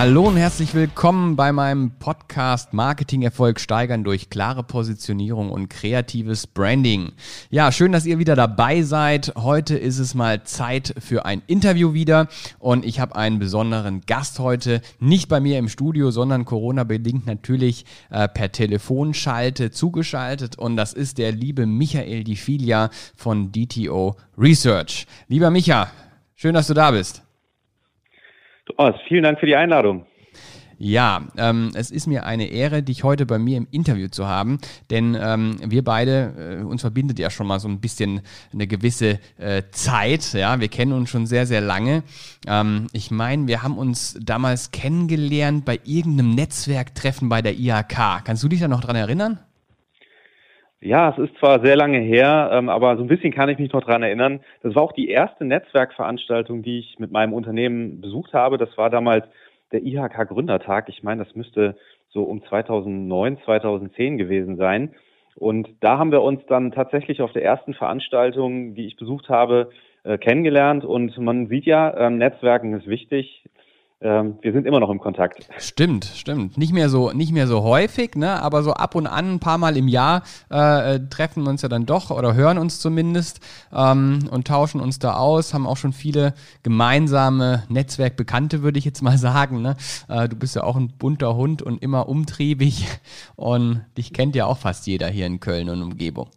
Hallo und herzlich willkommen bei meinem Podcast Marketing-Erfolg steigern durch klare Positionierung und kreatives Branding. Ja, schön, dass ihr wieder dabei seid. Heute ist es mal Zeit für ein Interview wieder und ich habe einen besonderen Gast heute, nicht bei mir im Studio, sondern Corona-bedingt natürlich äh, per Telefonschalte zugeschaltet und das ist der liebe Michael Di Filia von DTO Research. Lieber Micha, schön, dass du da bist. Thomas, vielen Dank für die Einladung. Ja, ähm, es ist mir eine Ehre, dich heute bei mir im Interview zu haben, denn ähm, wir beide, äh, uns verbindet ja schon mal so ein bisschen eine gewisse äh, Zeit, ja, wir kennen uns schon sehr, sehr lange. Ähm, ich meine, wir haben uns damals kennengelernt bei irgendeinem Netzwerktreffen bei der IHK. Kannst du dich da noch dran erinnern? Ja, es ist zwar sehr lange her, ähm, aber so ein bisschen kann ich mich noch dran erinnern. Das war auch die erste Netzwerkveranstaltung, die ich mit meinem Unternehmen besucht habe. Das war damals der IHK Gründertag. Ich meine, das müsste so um 2009, 2010 gewesen sein. Und da haben wir uns dann tatsächlich auf der ersten Veranstaltung, die ich besucht habe, äh, kennengelernt. Und man sieht ja, ähm, Netzwerken ist wichtig ähm, wir sind immer noch im Kontakt. Stimmt, stimmt. Nicht mehr so, nicht mehr so häufig, ne? aber so ab und an, ein paar Mal im Jahr äh, äh, treffen wir uns ja dann doch oder hören uns zumindest ähm, und tauschen uns da aus, haben auch schon viele gemeinsame Netzwerkbekannte, würde ich jetzt mal sagen. Ne? Äh, du bist ja auch ein bunter Hund und immer umtriebig und dich kennt ja auch fast jeder hier in Köln und Umgebung.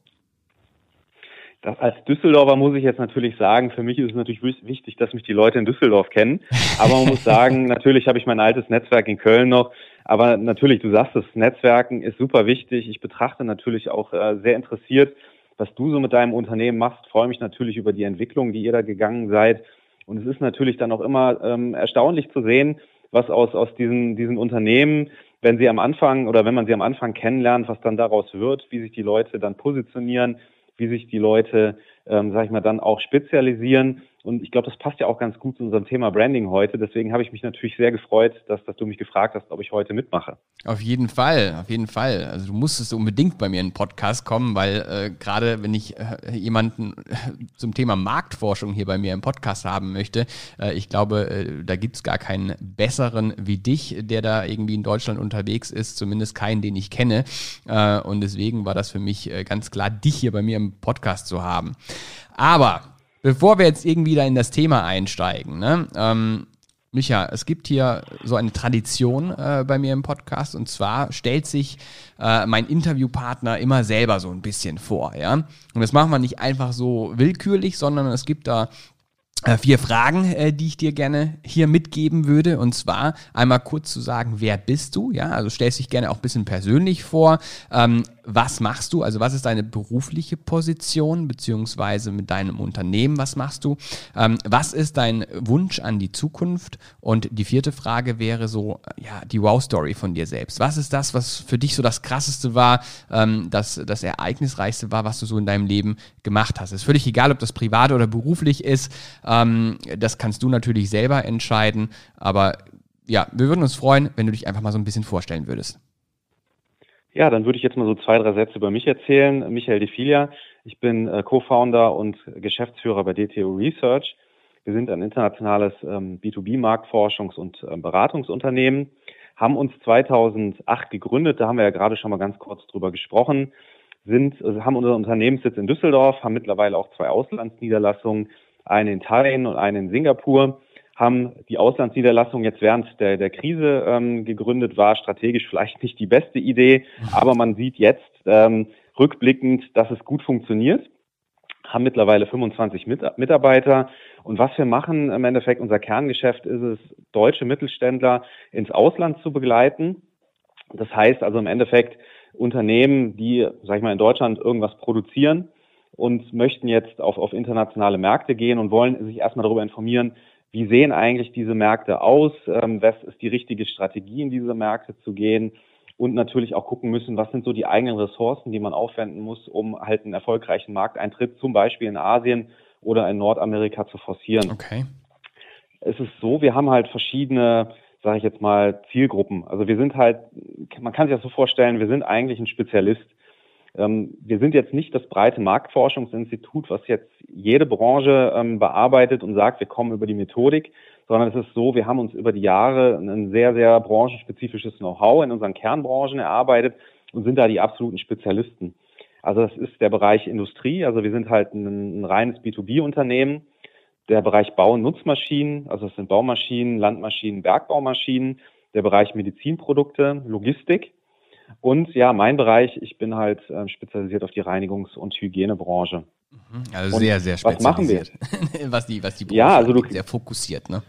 Das, als Düsseldorfer muss ich jetzt natürlich sagen, für mich ist es natürlich wichtig, dass mich die Leute in Düsseldorf kennen. Aber man muss sagen, natürlich habe ich mein altes Netzwerk in Köln noch. Aber natürlich, du sagst es, Netzwerken ist super wichtig. Ich betrachte natürlich auch äh, sehr interessiert, was du so mit deinem Unternehmen machst. Freue mich natürlich über die Entwicklung, die ihr da gegangen seid. Und es ist natürlich dann auch immer ähm, erstaunlich zu sehen, was aus, aus diesen, diesen Unternehmen, wenn sie am Anfang oder wenn man sie am Anfang kennenlernt, was dann daraus wird, wie sich die Leute dann positionieren, wie sich die Leute, ähm, sag ich mal, dann auch spezialisieren. Und ich glaube, das passt ja auch ganz gut zu unserem Thema Branding heute. Deswegen habe ich mich natürlich sehr gefreut, dass, dass du mich gefragt hast, ob ich heute mitmache. Auf jeden Fall, auf jeden Fall. Also du musstest unbedingt bei mir in den Podcast kommen, weil äh, gerade wenn ich äh, jemanden äh, zum Thema Marktforschung hier bei mir im Podcast haben möchte, äh, ich glaube, äh, da gibt es gar keinen besseren wie dich, der da irgendwie in Deutschland unterwegs ist, zumindest keinen, den ich kenne. Äh, und deswegen war das für mich ganz klar, dich hier bei mir im Podcast zu haben. Aber bevor wir jetzt irgendwie da in das Thema einsteigen, ne, ähm, Micha, es gibt hier so eine Tradition äh, bei mir im Podcast und zwar stellt sich äh, mein Interviewpartner immer selber so ein bisschen vor, ja. Und das machen wir nicht einfach so willkürlich, sondern es gibt da vier Fragen, äh, die ich dir gerne hier mitgeben würde. Und zwar einmal kurz zu sagen, wer bist du? Ja, also stellst dich gerne auch ein bisschen persönlich vor. Ähm, was machst du? Also was ist deine berufliche Position beziehungsweise mit deinem Unternehmen? Was machst du? Ähm, was ist dein Wunsch an die Zukunft? Und die vierte Frage wäre so, ja, die Wow-Story von dir selbst. Was ist das, was für dich so das Krasseste war, ähm, das, das Ereignisreichste war, was du so in deinem Leben gemacht hast? Ist völlig egal, ob das privat oder beruflich ist. Das kannst du natürlich selber entscheiden. Aber ja, wir würden uns freuen, wenn du dich einfach mal so ein bisschen vorstellen würdest. Ja, dann würde ich jetzt mal so zwei, drei Sätze über mich erzählen. Michael De Filia. Ich bin äh, Co-Founder und Geschäftsführer bei DTO Research. Wir sind ein internationales ähm, B2B-Marktforschungs- und ähm, Beratungsunternehmen, haben uns 2008 gegründet, da haben wir ja gerade schon mal ganz kurz drüber gesprochen, sind, also haben unseren Unternehmenssitz in Düsseldorf, haben mittlerweile auch zwei Auslandsniederlassungen, eine in Thailand und eine in Singapur haben die Auslandsniederlassung jetzt während der, der Krise ähm, gegründet, war strategisch vielleicht nicht die beste Idee, aber man sieht jetzt ähm, rückblickend, dass es gut funktioniert, haben mittlerweile 25 Mit Mitarbeiter und was wir machen im Endeffekt, unser Kerngeschäft ist es, deutsche Mittelständler ins Ausland zu begleiten. Das heißt also im Endeffekt Unternehmen, die, sag ich mal, in Deutschland irgendwas produzieren und möchten jetzt auf, auf internationale Märkte gehen und wollen sich erstmal darüber informieren, wie sehen eigentlich diese Märkte aus, ähm, was ist die richtige Strategie, in diese Märkte zu gehen und natürlich auch gucken müssen, was sind so die eigenen Ressourcen, die man aufwenden muss, um halt einen erfolgreichen Markteintritt zum Beispiel in Asien oder in Nordamerika zu forcieren. Okay. Es ist so, wir haben halt verschiedene, sage ich jetzt mal, Zielgruppen. Also wir sind halt, man kann sich das so vorstellen, wir sind eigentlich ein Spezialist. Ähm, wir sind jetzt nicht das breite Marktforschungsinstitut, was jetzt jede Branche ähm, bearbeitet und sagt, wir kommen über die Methodik, sondern es ist so, wir haben uns über die Jahre ein sehr, sehr branchenspezifisches Know-how in unseren Kernbranchen erarbeitet und sind da die absoluten Spezialisten. Also das ist der Bereich Industrie, also wir sind halt ein, ein reines B2B-Unternehmen. Der Bereich Bau- und Nutzmaschinen, also es sind Baumaschinen, Landmaschinen, Bergbaumaschinen. Der Bereich Medizinprodukte, Logistik. Und ja, mein Bereich, ich bin halt äh, spezialisiert auf die Reinigungs- und Hygienebranche. Mhm. Also sehr, sehr spezialisiert. Was machen wir? was die, was die Branche ja, also du, sehr fokussiert, ne?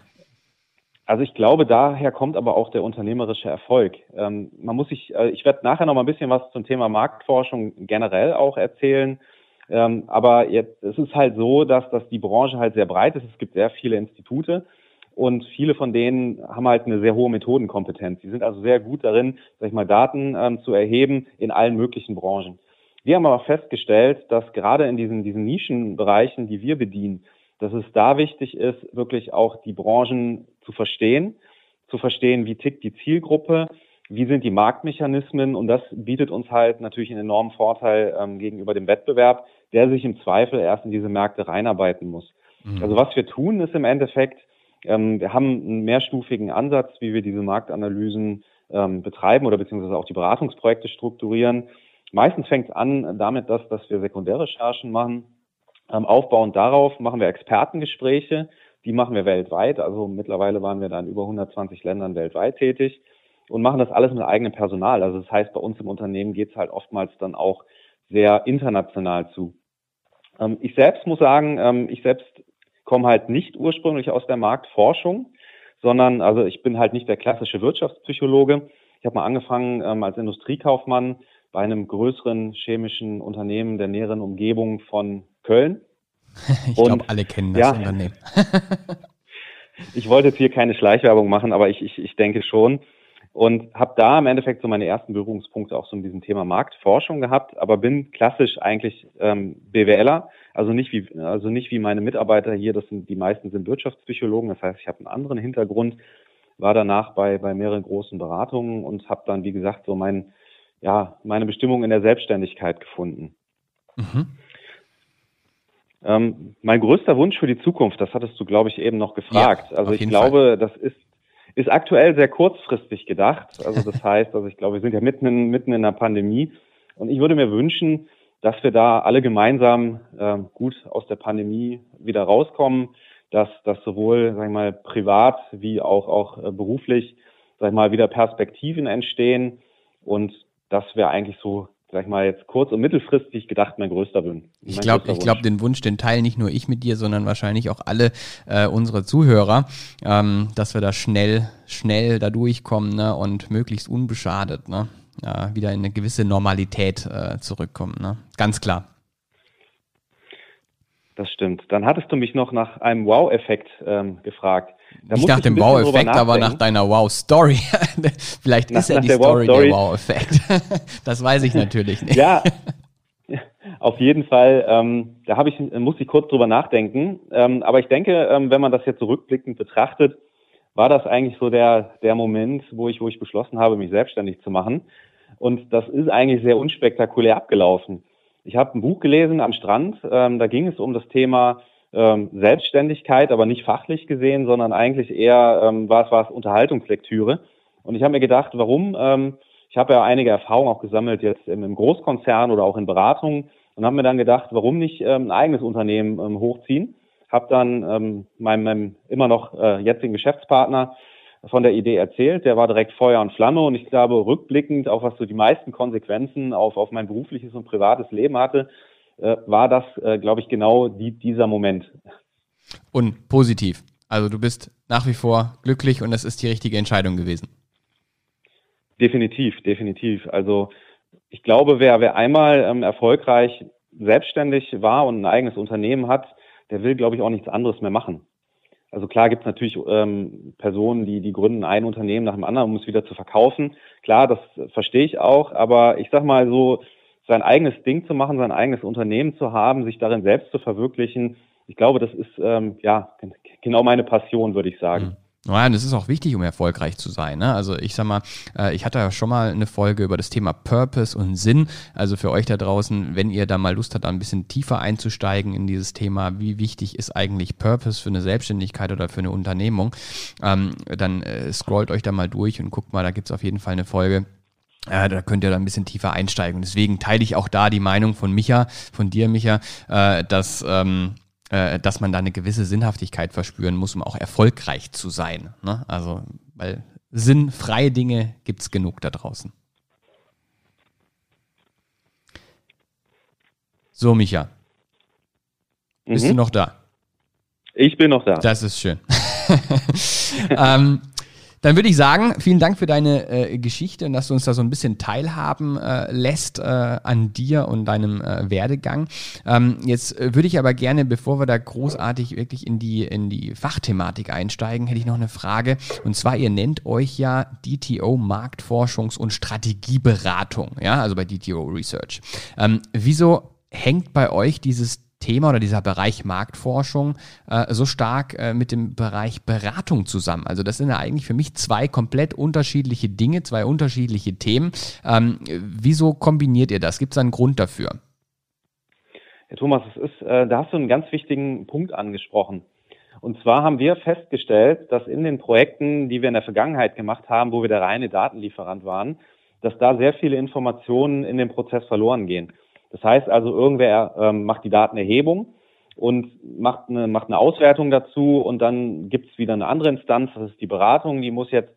Also ich glaube, daher kommt aber auch der unternehmerische Erfolg. Ähm, man muss sich, äh, ich werde nachher noch mal ein bisschen was zum Thema Marktforschung generell auch erzählen. Ähm, aber jetzt, es ist halt so, dass, dass die Branche halt sehr breit ist. Es gibt sehr viele Institute und viele von denen haben halt eine sehr hohe Methodenkompetenz. Die sind also sehr gut darin, sag ich mal, Daten ähm, zu erheben in allen möglichen Branchen. Wir haben aber festgestellt, dass gerade in diesen, diesen Nischenbereichen, die wir bedienen, dass es da wichtig ist, wirklich auch die Branchen zu verstehen, zu verstehen, wie tickt die Zielgruppe, wie sind die Marktmechanismen und das bietet uns halt natürlich einen enormen Vorteil ähm, gegenüber dem Wettbewerb, der sich im Zweifel erst in diese Märkte reinarbeiten muss. Mhm. Also was wir tun, ist im Endeffekt, ähm, wir haben einen mehrstufigen Ansatz, wie wir diese Marktanalysen ähm, betreiben oder beziehungsweise auch die Beratungsprojekte strukturieren. Meistens fängt es an damit, dass, dass wir Sekundärrecherchen machen. Ähm, aufbauend darauf machen wir Expertengespräche, die machen wir weltweit. Also mittlerweile waren wir da in über 120 Ländern weltweit tätig und machen das alles mit eigenem Personal. Also das heißt, bei uns im Unternehmen geht es halt oftmals dann auch sehr international zu. Ähm, ich selbst muss sagen, ähm, ich selbst komme halt nicht ursprünglich aus der Marktforschung, sondern also ich bin halt nicht der klassische Wirtschaftspsychologe. Ich habe mal angefangen ähm, als Industriekaufmann bei einem größeren chemischen Unternehmen der näheren Umgebung von Köln. Ich glaube, alle kennen das ja, Unternehmen. ich wollte jetzt hier keine Schleichwerbung machen, aber ich, ich, ich denke schon. Und habe da im Endeffekt so meine ersten Berührungspunkte auch so mit diesem Thema Marktforschung gehabt, aber bin klassisch eigentlich ähm, BWLer, also nicht wie also nicht wie meine Mitarbeiter hier, das sind die meisten sind Wirtschaftspsychologen, das heißt, ich habe einen anderen Hintergrund, war danach bei bei mehreren großen Beratungen und habe dann wie gesagt so mein ja meine Bestimmung in der Selbstständigkeit gefunden. Mhm. Ähm, mein größter Wunsch für die Zukunft, das hattest du, glaube ich, eben noch gefragt. Ja, also ich glaube, Fall. das ist, ist aktuell sehr kurzfristig gedacht. Also das heißt, also ich glaube, wir sind ja mitten in, mitten in einer Pandemie. Und ich würde mir wünschen, dass wir da alle gemeinsam äh, gut aus der Pandemie wieder rauskommen, dass, dass sowohl, sag ich mal, privat wie auch, auch äh, beruflich, sag ich mal, wieder Perspektiven entstehen. Und das wäre eigentlich so sag ich mal, jetzt kurz- und mittelfristig gedacht mein größter Wunsch. Ich glaube, ich glaube, den Wunsch, den teilen nicht nur ich mit dir, sondern wahrscheinlich auch alle äh, unsere Zuhörer, ähm, dass wir da schnell, schnell da durchkommen ne, und möglichst unbeschadet ne, ja, wieder in eine gewisse Normalität äh, zurückkommen. Ne? Ganz klar. Das stimmt. Dann hattest du mich noch nach einem Wow-Effekt ähm, gefragt. Da Nicht nach dem Wow-Effekt, aber nach deiner Wow-Story. Vielleicht nach, ist ja die der Story der Wow-Effekt. das weiß ich natürlich nicht. Ja, auf jeden Fall. Ähm, da habe ich, muss ich kurz drüber nachdenken. Ähm, aber ich denke, ähm, wenn man das jetzt zurückblickend betrachtet, war das eigentlich so der, der Moment, wo ich, wo ich beschlossen habe, mich selbstständig zu machen. Und das ist eigentlich sehr unspektakulär abgelaufen. Ich habe ein Buch gelesen am Strand, ähm, da ging es um das Thema ähm, Selbstständigkeit, aber nicht fachlich gesehen, sondern eigentlich eher ähm, war es war Unterhaltungslektüre. Und ich habe mir gedacht, warum? Ähm, ich habe ja einige Erfahrungen auch gesammelt jetzt im, im Großkonzern oder auch in Beratungen und habe mir dann gedacht, warum nicht ähm, ein eigenes Unternehmen ähm, hochziehen? Habe dann ähm, meinem, meinem immer noch äh, jetzigen Geschäftspartner von der Idee erzählt. Der war direkt Feuer und Flamme und ich glaube, rückblickend, auch was so die meisten Konsequenzen auf, auf mein berufliches und privates Leben hatte, äh, war das, äh, glaube ich, genau die, dieser Moment. Und positiv. Also du bist nach wie vor glücklich und es ist die richtige Entscheidung gewesen. Definitiv, definitiv. Also ich glaube, wer, wer einmal ähm, erfolgreich selbstständig war und ein eigenes Unternehmen hat, der will, glaube ich, auch nichts anderes mehr machen. Also klar gibt es natürlich ähm, Personen, die, die gründen ein Unternehmen nach dem anderen, um es wieder zu verkaufen. Klar, das verstehe ich auch, aber ich sag mal so, sein eigenes Ding zu machen, sein eigenes Unternehmen zu haben, sich darin selbst zu verwirklichen, ich glaube, das ist ähm, ja genau meine Passion, würde ich sagen. Naja, das ist auch wichtig, um erfolgreich zu sein. Ne? Also ich sag mal, äh, ich hatte ja schon mal eine Folge über das Thema Purpose und Sinn. Also für euch da draußen, wenn ihr da mal Lust habt, ein bisschen tiefer einzusteigen in dieses Thema, wie wichtig ist eigentlich Purpose für eine Selbstständigkeit oder für eine Unternehmung, ähm, dann äh, scrollt euch da mal durch und guckt mal, da gibt's auf jeden Fall eine Folge. Äh, da könnt ihr da ein bisschen tiefer einsteigen. Und deswegen teile ich auch da die Meinung von Micha, von dir, Micha, äh, dass ähm, äh, dass man da eine gewisse Sinnhaftigkeit verspüren muss, um auch erfolgreich zu sein. Ne? Also, weil sinnfreie Dinge gibt es genug da draußen. So, Micha. Bist mhm. du noch da? Ich bin noch da. Das ist schön. ähm, dann würde ich sagen, vielen Dank für deine äh, Geschichte und dass du uns da so ein bisschen teilhaben äh, lässt äh, an dir und deinem äh, Werdegang. Ähm, jetzt äh, würde ich aber gerne, bevor wir da großartig wirklich in die, in die Fachthematik einsteigen, hätte ich noch eine Frage. Und zwar, ihr nennt euch ja DTO Marktforschungs- und Strategieberatung, ja, also bei DTO Research. Ähm, wieso hängt bei euch dieses Thema oder dieser Bereich Marktforschung äh, so stark äh, mit dem Bereich Beratung zusammen. Also das sind ja eigentlich für mich zwei komplett unterschiedliche Dinge, zwei unterschiedliche Themen. Ähm, wieso kombiniert ihr das? Gibt es einen Grund dafür? Ja, Thomas, es ist, äh, da hast du einen ganz wichtigen Punkt angesprochen. Und zwar haben wir festgestellt, dass in den Projekten, die wir in der Vergangenheit gemacht haben, wo wir der reine Datenlieferant waren, dass da sehr viele Informationen in dem Prozess verloren gehen. Das heißt also, irgendwer ähm, macht die Datenerhebung und macht eine, macht eine Auswertung dazu und dann gibt es wieder eine andere Instanz, das ist die Beratung, die muss jetzt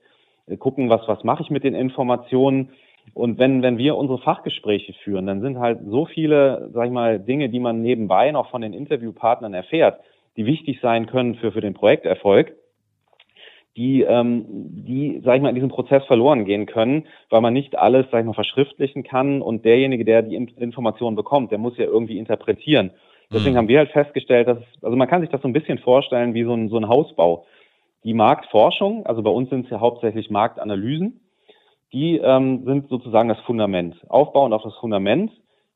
äh, gucken, was, was mache ich mit den Informationen. Und wenn, wenn wir unsere Fachgespräche führen, dann sind halt so viele, sag ich mal, Dinge, die man nebenbei noch von den Interviewpartnern erfährt, die wichtig sein können für, für den Projekterfolg, die, ähm, die, sag ich mal, in diesem Prozess verloren gehen können, weil man nicht alles, sag ich mal, verschriftlichen kann und derjenige, der die Informationen bekommt, der muss ja irgendwie interpretieren. Deswegen mhm. haben wir halt festgestellt, dass, also man kann sich das so ein bisschen vorstellen wie so ein, so ein Hausbau. Die Marktforschung, also bei uns sind es ja hauptsächlich Marktanalysen, die ähm, sind sozusagen das Fundament. Aufbauend auf das Fundament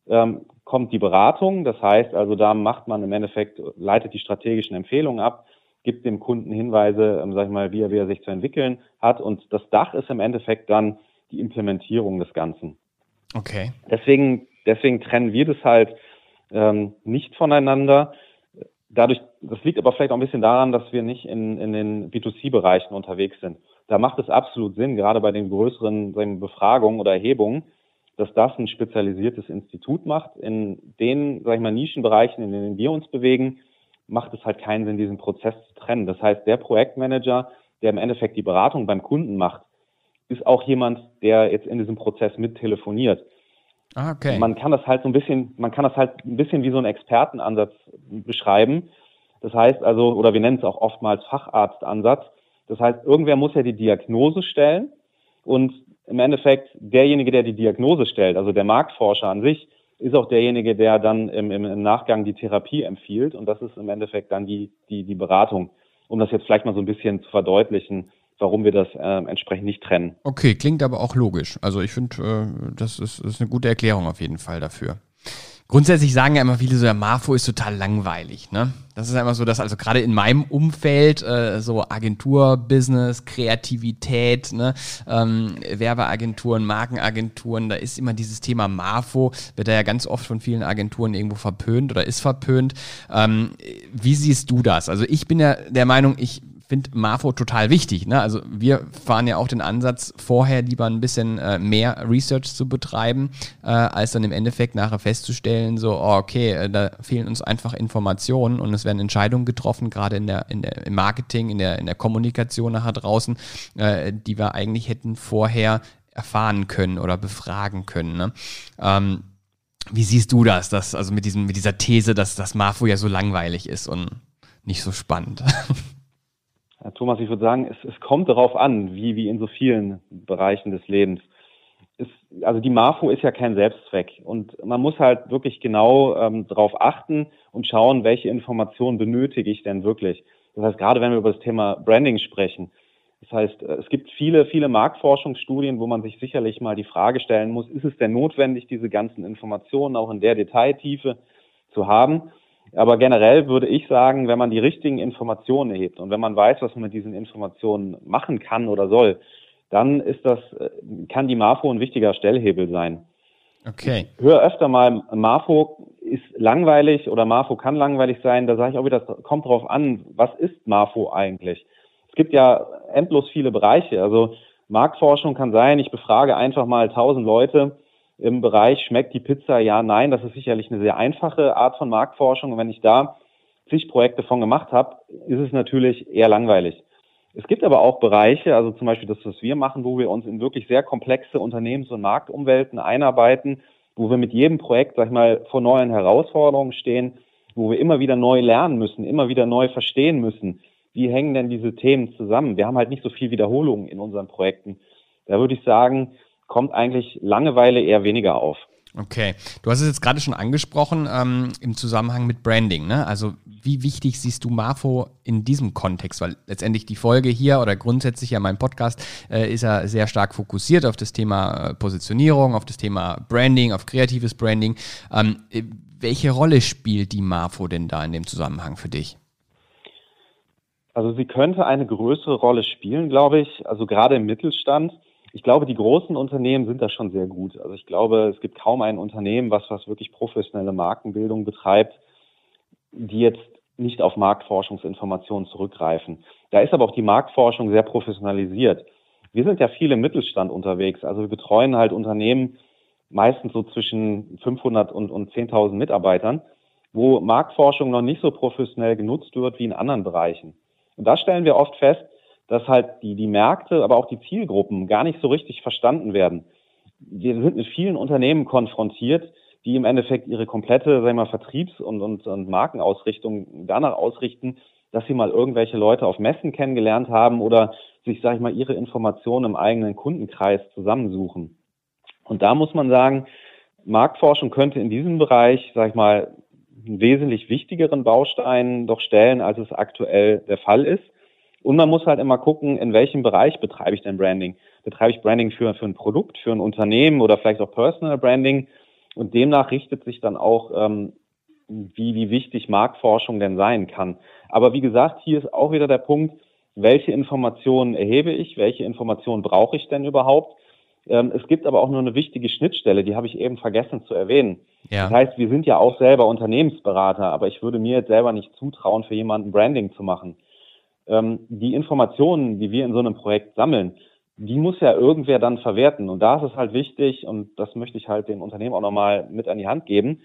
ähm, kommt die Beratung, das heißt also, da macht man im Endeffekt, leitet die strategischen Empfehlungen ab, gibt dem Kunden Hinweise, ähm, sag ich mal, wie er, wie er sich zu entwickeln hat. Und das Dach ist im Endeffekt dann die Implementierung des Ganzen. Okay. Deswegen, deswegen trennen wir das halt ähm, nicht voneinander. Dadurch, das liegt aber vielleicht auch ein bisschen daran, dass wir nicht in, in den B2C-Bereichen unterwegs sind. Da macht es absolut Sinn, gerade bei den größeren sagen, Befragungen oder Erhebungen, dass das ein spezialisiertes Institut macht. In den, sag ich mal, Nischenbereichen, in denen wir uns bewegen, macht es halt keinen Sinn, diesen Prozess zu trennen. Das heißt, der Projektmanager, der im Endeffekt die Beratung beim Kunden macht, ist auch jemand, der jetzt in diesem Prozess mit telefoniert. Ah, okay. Man kann das halt so ein bisschen, man kann das halt ein bisschen wie so einen Expertenansatz beschreiben. Das heißt also, oder wir nennen es auch oftmals Facharztansatz. Das heißt, irgendwer muss ja die Diagnose stellen und im Endeffekt derjenige, der die Diagnose stellt, also der Marktforscher an sich, ist auch derjenige, der dann im, im, Nachgang die Therapie empfiehlt. Und das ist im Endeffekt dann die, die, die Beratung, um das jetzt vielleicht mal so ein bisschen zu verdeutlichen, warum wir das äh, entsprechend nicht trennen. Okay, klingt aber auch logisch. Also ich finde, äh, das, ist, das ist eine gute Erklärung auf jeden Fall dafür. Grundsätzlich sagen ja immer viele so, der Marfo ist total langweilig. Ne? Das ist einfach so, dass also gerade in meinem Umfeld äh, so Agenturbusiness, Kreativität, ne, ähm, Werbeagenturen, Markenagenturen, da ist immer dieses Thema Marfo, wird da ja ganz oft von vielen Agenturen irgendwo verpönt oder ist verpönt. Ähm, wie siehst du das? Also ich bin ja der Meinung, ich finde Marfo total wichtig. Ne? Also wir fahren ja auch den Ansatz, vorher lieber ein bisschen äh, mehr Research zu betreiben, äh, als dann im Endeffekt nachher festzustellen, so, oh, okay, äh, da fehlen uns einfach Informationen und es werden Entscheidungen getroffen, gerade in der, in der, im Marketing, in der, in der Kommunikation nachher draußen, äh, die wir eigentlich hätten vorher erfahren können oder befragen können. Ne? Ähm, wie siehst du das, dass, also mit, diesem, mit dieser These, dass das Marfo ja so langweilig ist und nicht so spannend? Ja, Thomas, ich würde sagen, es, es kommt darauf an, wie, wie in so vielen Bereichen des Lebens. Es, also die Marfo ist ja kein Selbstzweck und man muss halt wirklich genau ähm, darauf achten und schauen, welche Informationen benötige ich denn wirklich. Das heißt, gerade wenn wir über das Thema Branding sprechen, das heißt, es gibt viele, viele Marktforschungsstudien, wo man sich sicherlich mal die Frage stellen muss, ist es denn notwendig, diese ganzen Informationen auch in der Detailtiefe zu haben? Aber generell würde ich sagen, wenn man die richtigen Informationen erhebt und wenn man weiß, was man mit diesen Informationen machen kann oder soll, dann ist das, äh, kann die MAFO ein wichtiger Stellhebel sein. Okay. Ich höre öfter mal, MAFO ist langweilig oder MAFO kann langweilig sein. Da sage ich auch wieder, das kommt drauf an, was ist MAFO eigentlich? Es gibt ja endlos viele Bereiche. Also Marktforschung kann sein, ich befrage einfach mal tausend Leute im Bereich, schmeckt die Pizza? Ja, nein. Das ist sicherlich eine sehr einfache Art von Marktforschung. Und wenn ich da zig Projekte von gemacht habe, ist es natürlich eher langweilig. Es gibt aber auch Bereiche, also zum Beispiel das, was wir machen, wo wir uns in wirklich sehr komplexe Unternehmens- und Marktumwelten einarbeiten, wo wir mit jedem Projekt, sag ich mal, vor neuen Herausforderungen stehen, wo wir immer wieder neu lernen müssen, immer wieder neu verstehen müssen. Wie hängen denn diese Themen zusammen? Wir haben halt nicht so viel Wiederholungen in unseren Projekten. Da würde ich sagen, kommt eigentlich Langeweile eher weniger auf. Okay, du hast es jetzt gerade schon angesprochen ähm, im Zusammenhang mit Branding. Ne? Also wie wichtig siehst du Marfo in diesem Kontext? Weil letztendlich die Folge hier oder grundsätzlich ja mein Podcast äh, ist ja sehr stark fokussiert auf das Thema äh, Positionierung, auf das Thema Branding, auf kreatives Branding. Ähm, äh, welche Rolle spielt die Marfo denn da in dem Zusammenhang für dich? Also sie könnte eine größere Rolle spielen, glaube ich. Also gerade im Mittelstand ich glaube, die großen Unternehmen sind da schon sehr gut. Also ich glaube, es gibt kaum ein Unternehmen, was, was wirklich professionelle Markenbildung betreibt, die jetzt nicht auf Marktforschungsinformationen zurückgreifen. Da ist aber auch die Marktforschung sehr professionalisiert. Wir sind ja viel im Mittelstand unterwegs. Also wir betreuen halt Unternehmen meistens so zwischen 500 und, und 10.000 Mitarbeitern, wo Marktforschung noch nicht so professionell genutzt wird wie in anderen Bereichen. Und da stellen wir oft fest, dass halt die, die Märkte, aber auch die Zielgruppen gar nicht so richtig verstanden werden. Wir sind mit vielen Unternehmen konfrontiert, die im Endeffekt ihre komplette, sagen wir mal, Vertriebs- und, und, und Markenausrichtung danach ausrichten, dass sie mal irgendwelche Leute auf Messen kennengelernt haben oder sich, sage ich mal, ihre Informationen im eigenen Kundenkreis zusammensuchen. Und da muss man sagen, Marktforschung könnte in diesem Bereich, sage ich mal, einen wesentlich wichtigeren Baustein doch stellen, als es aktuell der Fall ist. Und man muss halt immer gucken, in welchem Bereich betreibe ich denn Branding. Betreibe ich Branding für, für ein Produkt, für ein Unternehmen oder vielleicht auch Personal Branding? Und demnach richtet sich dann auch, ähm, wie, wie wichtig Marktforschung denn sein kann. Aber wie gesagt, hier ist auch wieder der Punkt, welche Informationen erhebe ich, welche Informationen brauche ich denn überhaupt? Ähm, es gibt aber auch nur eine wichtige Schnittstelle, die habe ich eben vergessen zu erwähnen. Ja. Das heißt, wir sind ja auch selber Unternehmensberater, aber ich würde mir jetzt selber nicht zutrauen, für jemanden Branding zu machen ähm, die Informationen, die wir in so einem Projekt sammeln, die muss ja irgendwer dann verwerten. Und da ist es halt wichtig, und das möchte ich halt dem Unternehmen auch nochmal mit an die Hand geben.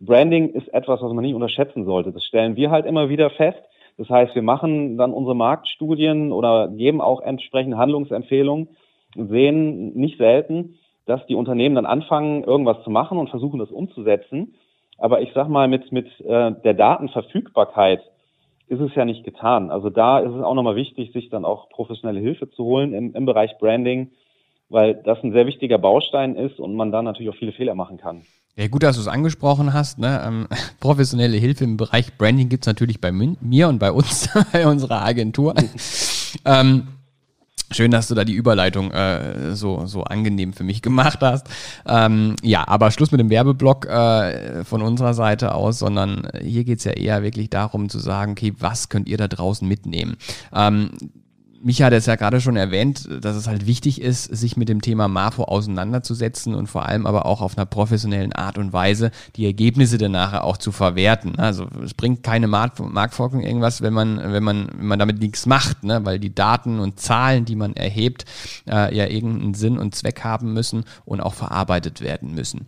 Branding ist etwas, was man nicht unterschätzen sollte. Das stellen wir halt immer wieder fest. Das heißt, wir machen dann unsere Marktstudien oder geben auch entsprechende Handlungsempfehlungen und sehen nicht selten, dass die Unternehmen dann anfangen, irgendwas zu machen und versuchen, das umzusetzen. Aber ich sag mal, mit, mit äh, der Datenverfügbarkeit ist es ja nicht getan. Also da ist es auch nochmal wichtig, sich dann auch professionelle Hilfe zu holen im, im Bereich Branding, weil das ein sehr wichtiger Baustein ist und man da natürlich auch viele Fehler machen kann. Ja, gut, dass du es angesprochen hast. Ne? Ähm, professionelle Hilfe im Bereich Branding gibt es natürlich bei mir und bei uns, bei unserer Agentur. ähm, Schön, dass du da die Überleitung äh, so, so angenehm für mich gemacht hast. Ähm, ja, aber Schluss mit dem Werbeblock äh, von unserer Seite aus, sondern hier geht's ja eher wirklich darum zu sagen, okay, was könnt ihr da draußen mitnehmen? Ähm, Micha hat es ja gerade schon erwähnt, dass es halt wichtig ist, sich mit dem Thema MAFO auseinanderzusetzen und vor allem aber auch auf einer professionellen Art und Weise die Ergebnisse dann nachher auch zu verwerten. Also es bringt keine Marktforschung irgendwas, wenn man, wenn man, wenn man damit nichts macht, ne? weil die Daten und Zahlen, die man erhebt, äh, ja irgendeinen Sinn und Zweck haben müssen und auch verarbeitet werden müssen.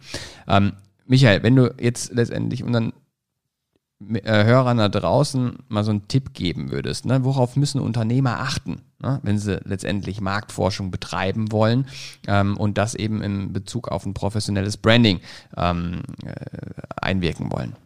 Ähm, Michael, wenn du jetzt letztendlich unseren Hörern da draußen mal so einen Tipp geben würdest, ne? worauf müssen Unternehmer achten, ne? wenn sie letztendlich Marktforschung betreiben wollen ähm, und das eben in Bezug auf ein professionelles Branding ähm, äh, einwirken wollen?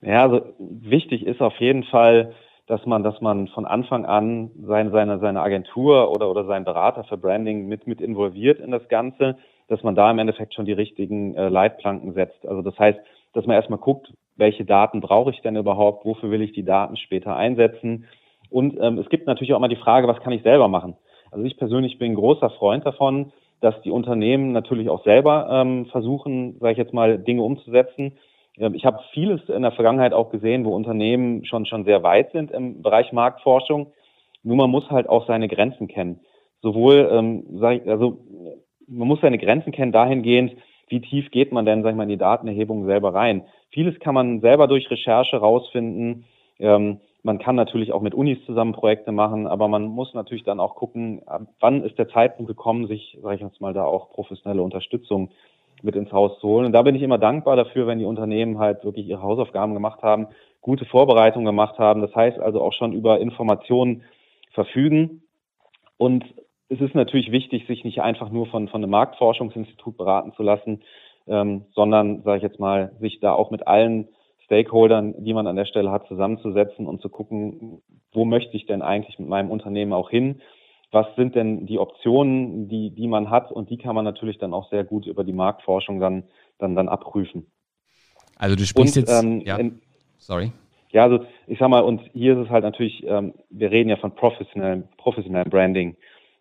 Ja, also wichtig ist auf jeden Fall, dass man, dass man von Anfang an seine, seine, seine Agentur oder, oder seinen Berater für Branding mit, mit involviert in das Ganze, dass man da im Endeffekt schon die richtigen äh, Leitplanken setzt. Also das heißt, dass man erstmal guckt, welche Daten brauche ich denn überhaupt, wofür will ich die Daten später einsetzen. Und ähm, es gibt natürlich auch immer die Frage, was kann ich selber machen? Also ich persönlich bin großer Freund davon, dass die Unternehmen natürlich auch selber ähm, versuchen, sage ich jetzt mal, Dinge umzusetzen. Ähm, ich habe vieles in der Vergangenheit auch gesehen, wo Unternehmen schon, schon sehr weit sind im Bereich Marktforschung. Nur man muss halt auch seine Grenzen kennen. Sowohl, ähm, sag ich, also man muss seine Grenzen kennen dahingehend, wie tief geht man denn, sag ich mal, in die Datenerhebung selber rein. Vieles kann man selber durch Recherche rausfinden. Ähm, man kann natürlich auch mit Unis zusammen Projekte machen, aber man muss natürlich dann auch gucken, wann ist der Zeitpunkt gekommen, sich, sage ich jetzt mal, da auch professionelle Unterstützung mit ins Haus zu holen. Und da bin ich immer dankbar dafür, wenn die Unternehmen halt wirklich ihre Hausaufgaben gemacht haben, gute Vorbereitungen gemacht haben. Das heißt also auch schon über Informationen verfügen. Und es ist natürlich wichtig, sich nicht einfach nur von, von einem Marktforschungsinstitut beraten zu lassen, ähm, sondern, sage ich jetzt mal, sich da auch mit allen Stakeholdern, die man an der Stelle hat, zusammenzusetzen und zu gucken, wo möchte ich denn eigentlich mit meinem Unternehmen auch hin? Was sind denn die Optionen, die, die man hat? Und die kann man natürlich dann auch sehr gut über die Marktforschung dann, dann, dann abprüfen. Also du sprichst und, jetzt, ähm, ja, in, sorry. Ja, also ich sag mal, und hier ist es halt natürlich, ähm, wir reden ja von professionellem, professionellem Branding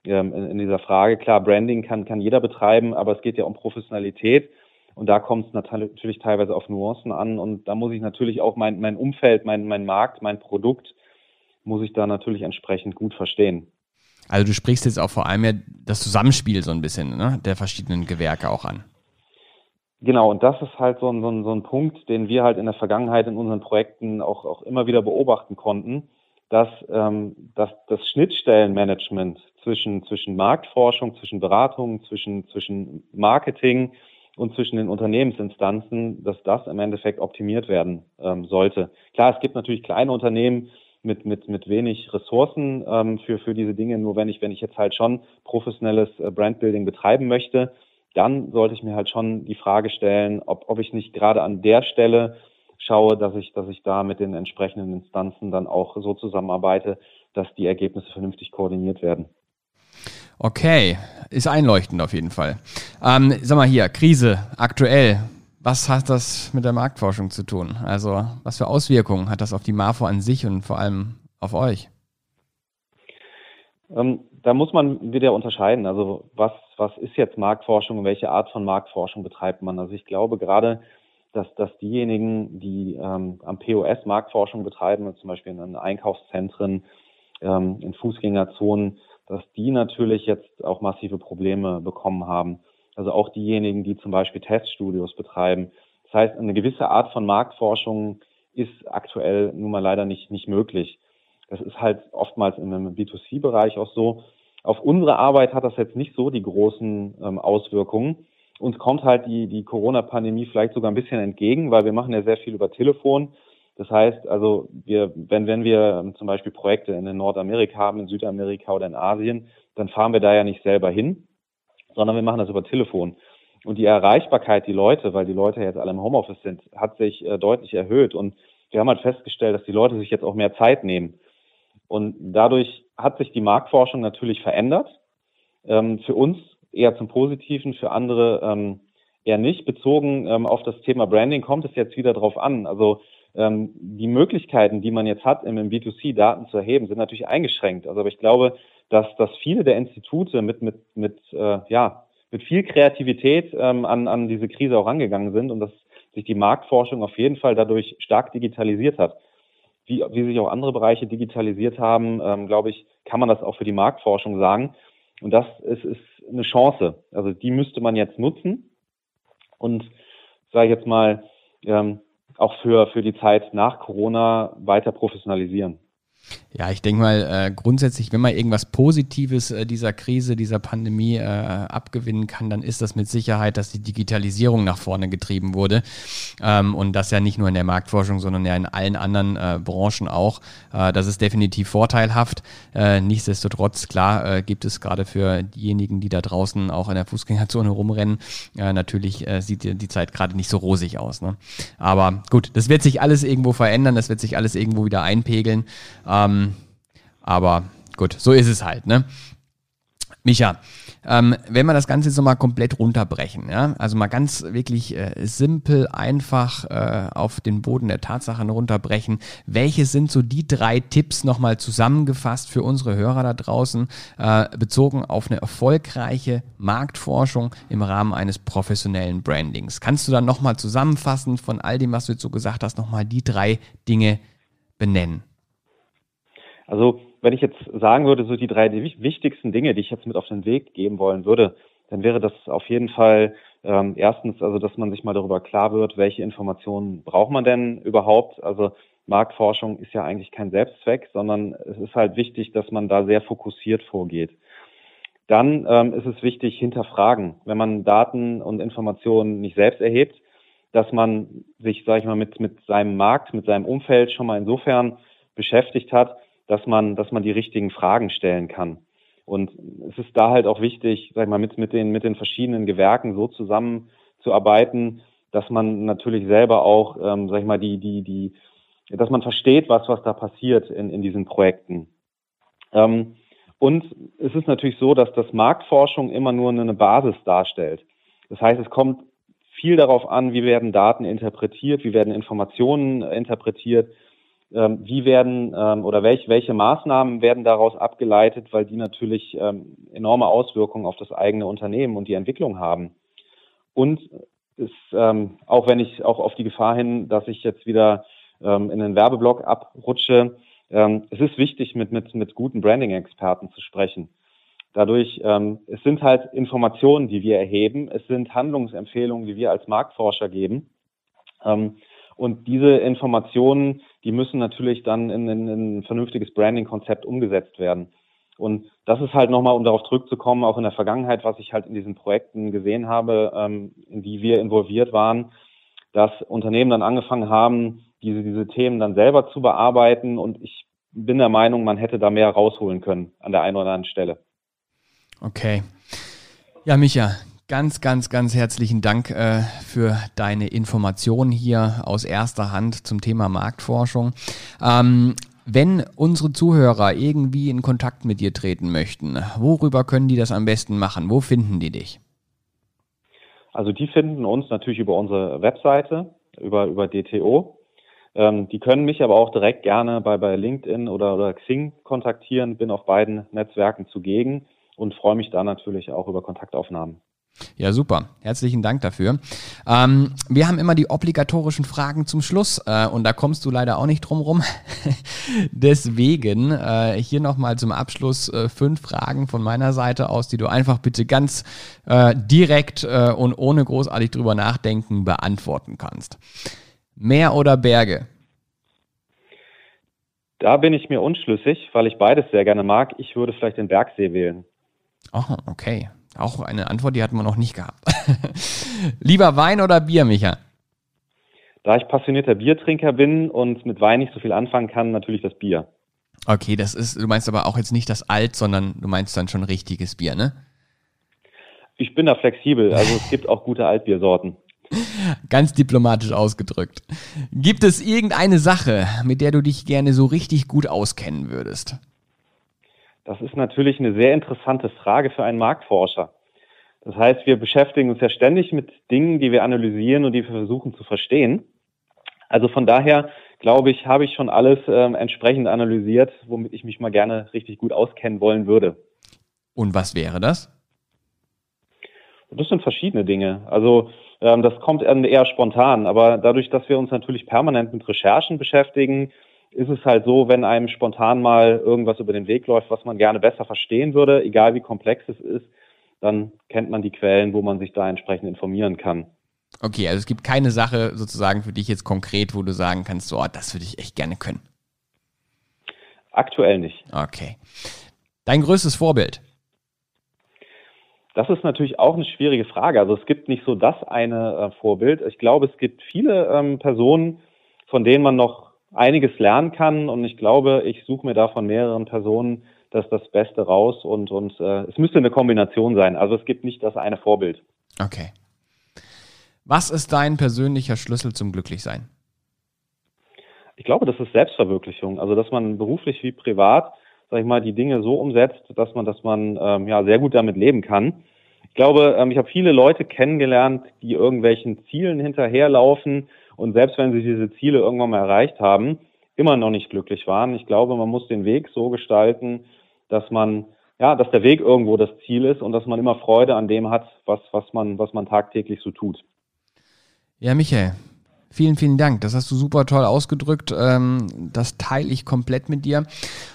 ähm, in, in, dieser Frage. Klar, Branding kann, kann jeder betreiben, aber es geht ja um Professionalität. Und da kommt es natürlich teilweise auf Nuancen an. Und da muss ich natürlich auch mein, mein Umfeld, mein, mein Markt, mein Produkt, muss ich da natürlich entsprechend gut verstehen. Also du sprichst jetzt auch vor allem ja das Zusammenspiel so ein bisschen ne, der verschiedenen Gewerke auch an. Genau, und das ist halt so ein, so, ein, so ein Punkt, den wir halt in der Vergangenheit in unseren Projekten auch, auch immer wieder beobachten konnten, dass, ähm, dass das Schnittstellenmanagement zwischen, zwischen Marktforschung, zwischen Beratung, zwischen, zwischen Marketing und zwischen den Unternehmensinstanzen, dass das im Endeffekt optimiert werden ähm, sollte. Klar, es gibt natürlich kleine Unternehmen mit, mit, mit wenig Ressourcen ähm, für, für diese Dinge. Nur wenn ich, wenn ich jetzt halt schon professionelles äh, Brandbuilding betreiben möchte, dann sollte ich mir halt schon die Frage stellen, ob, ob ich nicht gerade an der Stelle schaue, dass ich, dass ich da mit den entsprechenden Instanzen dann auch so zusammenarbeite, dass die Ergebnisse vernünftig koordiniert werden. Okay, ist einleuchtend auf jeden Fall. Ähm, sag mal hier, Krise aktuell. Was hat das mit der Marktforschung zu tun? Also, was für Auswirkungen hat das auf die MAFO an sich und vor allem auf euch? Ähm, da muss man wieder unterscheiden. Also, was, was ist jetzt Marktforschung und welche Art von Marktforschung betreibt man? Also, ich glaube gerade, dass, dass diejenigen, die ähm, am POS Marktforschung betreiben, zum Beispiel in Einkaufszentren, ähm, in Fußgängerzonen, dass die natürlich jetzt auch massive Probleme bekommen haben. Also auch diejenigen, die zum Beispiel Teststudios betreiben. Das heißt, eine gewisse Art von Marktforschung ist aktuell nun mal leider nicht, nicht möglich. Das ist halt oftmals im B2C-Bereich auch so. Auf unsere Arbeit hat das jetzt nicht so die großen ähm, Auswirkungen. Uns kommt halt die, die Corona-Pandemie vielleicht sogar ein bisschen entgegen, weil wir machen ja sehr viel über Telefon. Das heißt, also wir, wenn, wenn wir zum Beispiel Projekte in Nordamerika haben, in Südamerika oder in Asien, dann fahren wir da ja nicht selber hin, sondern wir machen das über Telefon. Und die Erreichbarkeit, die Leute, weil die Leute jetzt alle im Homeoffice sind, hat sich äh, deutlich erhöht. Und wir haben halt festgestellt, dass die Leute sich jetzt auch mehr Zeit nehmen. Und dadurch hat sich die Marktforschung natürlich verändert. Ähm, für uns eher zum Positiven, für andere ähm, eher nicht. Bezogen ähm, auf das Thema Branding kommt es jetzt wieder drauf an. Also ähm, die Möglichkeiten, die man jetzt hat, im, im B2C Daten zu erheben, sind natürlich eingeschränkt. Also aber ich glaube, dass, dass viele der Institute mit, mit, mit, äh, ja, mit viel Kreativität ähm, an, an diese Krise auch rangegangen sind und dass sich die Marktforschung auf jeden Fall dadurch stark digitalisiert hat. Wie, wie sich auch andere Bereiche digitalisiert haben, ähm, glaube ich, kann man das auch für die Marktforschung sagen. Und das ist, ist eine Chance. Also die müsste man jetzt nutzen und sage ich jetzt mal, ähm, auch für, für die Zeit nach Corona weiter professionalisieren. Ja, ich denke mal, äh, grundsätzlich, wenn man irgendwas Positives äh, dieser Krise, dieser Pandemie äh, abgewinnen kann, dann ist das mit Sicherheit, dass die Digitalisierung nach vorne getrieben wurde. Ähm, und das ja nicht nur in der Marktforschung, sondern ja in allen anderen äh, Branchen auch. Äh, das ist definitiv vorteilhaft. Äh, nichtsdestotrotz, klar, gibt es gerade für diejenigen, die da draußen auch in der Fußgängerzone rumrennen, natürlich sieht die, die Zeit gerade nicht so rosig aus. Ne? Aber gut, das wird sich alles irgendwo verändern, das wird sich alles irgendwo wieder einpegeln. Ähm, aber gut, so ist es halt, ne? Micha, Ähm, wenn wir das Ganze jetzt nochmal komplett runterbrechen, ja, also mal ganz wirklich äh, simpel, einfach äh, auf den Boden der Tatsachen runterbrechen, welche sind so die drei Tipps nochmal zusammengefasst für unsere Hörer da draußen, äh, bezogen auf eine erfolgreiche Marktforschung im Rahmen eines professionellen Brandings? Kannst du dann nochmal zusammenfassen von all dem, was du jetzt so gesagt hast, nochmal die drei Dinge benennen? Also wenn ich jetzt sagen würde, so die drei wichtigsten Dinge, die ich jetzt mit auf den Weg geben wollen würde, dann wäre das auf jeden Fall ähm, erstens, also dass man sich mal darüber klar wird, welche Informationen braucht man denn überhaupt. Also Marktforschung ist ja eigentlich kein Selbstzweck, sondern es ist halt wichtig, dass man da sehr fokussiert vorgeht. Dann ähm, ist es wichtig, hinterfragen. Wenn man Daten und Informationen nicht selbst erhebt, dass man sich, sage ich mal, mit, mit seinem Markt, mit seinem Umfeld schon mal insofern beschäftigt hat, dass man, dass man die richtigen Fragen stellen kann. Und es ist da halt auch wichtig, sag ich mal, mit, mit den, mit den verschiedenen Gewerken so zusammenzuarbeiten, dass man natürlich selber auch, ähm, sag ich mal, die, die, die, dass man versteht, was, was da passiert in, in diesen Projekten. Ähm, und es ist natürlich so, dass das Marktforschung immer nur eine Basis darstellt. Das heißt, es kommt viel darauf an, wie werden Daten interpretiert, wie werden Informationen interpretiert wie werden ähm, oder welch, welche Maßnahmen werden daraus abgeleitet, weil die natürlich ähm, enorme Auswirkungen auf das eigene Unternehmen und die Entwicklung haben. Und ist, ähm, auch wenn ich auch auf die Gefahr hin, dass ich jetzt wieder ähm, in den Werbeblock abrutsche, ähm, es ist wichtig, mit, mit, mit guten Branding-Experten zu sprechen. Dadurch, ähm, es sind halt Informationen, die wir erheben, es sind Handlungsempfehlungen, die wir als Marktforscher geben. Ähm, und diese Informationen, die müssen natürlich dann in, in, in ein vernünftiges Branding-Konzept umgesetzt werden. Und das ist halt nochmal, um darauf zurückzukommen, auch in der Vergangenheit, was ich halt in diesen Projekten gesehen habe, ähm, in die wir involviert waren, dass Unternehmen dann angefangen haben, diese, diese Themen dann selber zu bearbeiten. Und ich bin der Meinung, man hätte da mehr rausholen können an der einen oder anderen Stelle. Okay. Ja, Micha, Ganz, ganz, ganz herzlichen Dank äh, für deine Informationen hier aus erster Hand zum Thema Marktforschung. Ähm, wenn unsere Zuhörer irgendwie in Kontakt mit dir treten möchten, worüber können die das am besten machen? Wo finden die dich? Also die finden uns natürlich über unsere Webseite, über, über DTO. Ähm, die können mich aber auch direkt gerne bei, bei LinkedIn oder, oder Xing kontaktieren. Bin auf beiden Netzwerken zugegen und freue mich da natürlich auch über Kontaktaufnahmen. Ja, super. Herzlichen Dank dafür. Ähm, wir haben immer die obligatorischen Fragen zum Schluss äh, und da kommst du leider auch nicht drum rum. Deswegen äh, hier nochmal zum Abschluss äh, fünf Fragen von meiner Seite aus, die du einfach bitte ganz äh, direkt äh, und ohne großartig drüber nachdenken beantworten kannst. Meer oder Berge? Da bin ich mir unschlüssig, weil ich beides sehr gerne mag. Ich würde vielleicht den Bergsee wählen. Oh, okay. Auch eine Antwort, die hatten wir noch nicht gehabt. Lieber Wein oder Bier, Micha? Da ich passionierter Biertrinker bin und mit Wein nicht so viel anfangen kann, natürlich das Bier. Okay, das ist, du meinst aber auch jetzt nicht das Alt, sondern du meinst dann schon richtiges Bier, ne? Ich bin da flexibel, also es gibt auch gute Altbiersorten. Ganz diplomatisch ausgedrückt. Gibt es irgendeine Sache, mit der du dich gerne so richtig gut auskennen würdest? Das ist natürlich eine sehr interessante Frage für einen Marktforscher. Das heißt, wir beschäftigen uns ja ständig mit Dingen, die wir analysieren und die wir versuchen zu verstehen. Also von daher glaube ich, habe ich schon alles ähm, entsprechend analysiert, womit ich mich mal gerne richtig gut auskennen wollen würde. Und was wäre das? Das sind verschiedene Dinge. Also ähm, das kommt eher spontan, aber dadurch, dass wir uns natürlich permanent mit Recherchen beschäftigen, ist es halt so, wenn einem spontan mal irgendwas über den Weg läuft, was man gerne besser verstehen würde, egal wie komplex es ist, dann kennt man die Quellen, wo man sich da entsprechend informieren kann. Okay, also es gibt keine Sache sozusagen für dich jetzt konkret, wo du sagen kannst, so, oh, das würde ich echt gerne können. Aktuell nicht. Okay. Dein größtes Vorbild? Das ist natürlich auch eine schwierige Frage. Also es gibt nicht so das eine äh, Vorbild. Ich glaube, es gibt viele ähm, Personen, von denen man noch einiges lernen kann und ich glaube, ich suche mir da von mehreren Personen das das Beste raus und, und äh, es müsste eine Kombination sein. Also es gibt nicht das eine Vorbild. Okay. Was ist dein persönlicher Schlüssel zum Glücklichsein? Ich glaube, das ist Selbstverwirklichung. Also dass man beruflich wie privat sag ich mal, die Dinge so umsetzt, dass man, dass man ähm, ja sehr gut damit leben kann. Ich glaube, ähm, ich habe viele Leute kennengelernt, die irgendwelchen Zielen hinterherlaufen und selbst wenn sie diese Ziele irgendwann mal erreicht haben, immer noch nicht glücklich waren. Ich glaube, man muss den Weg so gestalten, dass man ja, dass der Weg irgendwo das Ziel ist und dass man immer Freude an dem hat, was, was man, was man tagtäglich so tut. Ja, Michael, Vielen, vielen Dank. Das hast du super toll ausgedrückt. Ähm, das teile ich komplett mit dir.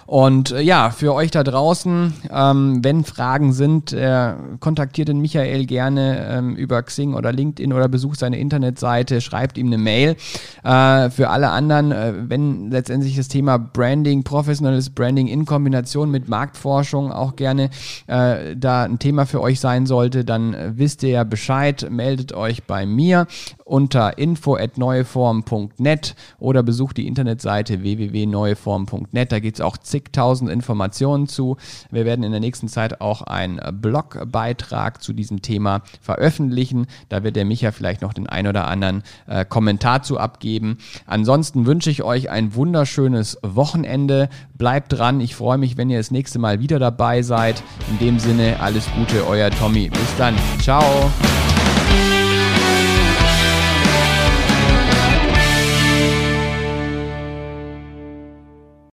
Und äh, ja, für euch da draußen, ähm, wenn Fragen sind, äh, kontaktiert den Michael gerne ähm, über Xing oder LinkedIn oder besucht seine Internetseite, schreibt ihm eine Mail. Äh, für alle anderen, wenn letztendlich das Thema Branding, professionelles Branding in Kombination mit Marktforschung auch gerne da ein Thema für euch sein sollte, dann wisst ihr ja Bescheid. Meldet euch bei mir unter info neueform.net oder besucht die Internetseite www.neueform.net. Da gibt es auch zigtausend Informationen zu. Wir werden in der nächsten Zeit auch einen Blogbeitrag zu diesem Thema veröffentlichen. Da wird der Micha vielleicht noch den ein oder anderen äh, Kommentar zu abgeben. Ansonsten wünsche ich euch ein wunderschönes Wochenende. Bleibt dran. Ich freue mich, wenn ihr das nächste Mal wieder dabei seid. In dem Sinne, alles Gute, euer Tommy. Bis dann. Ciao.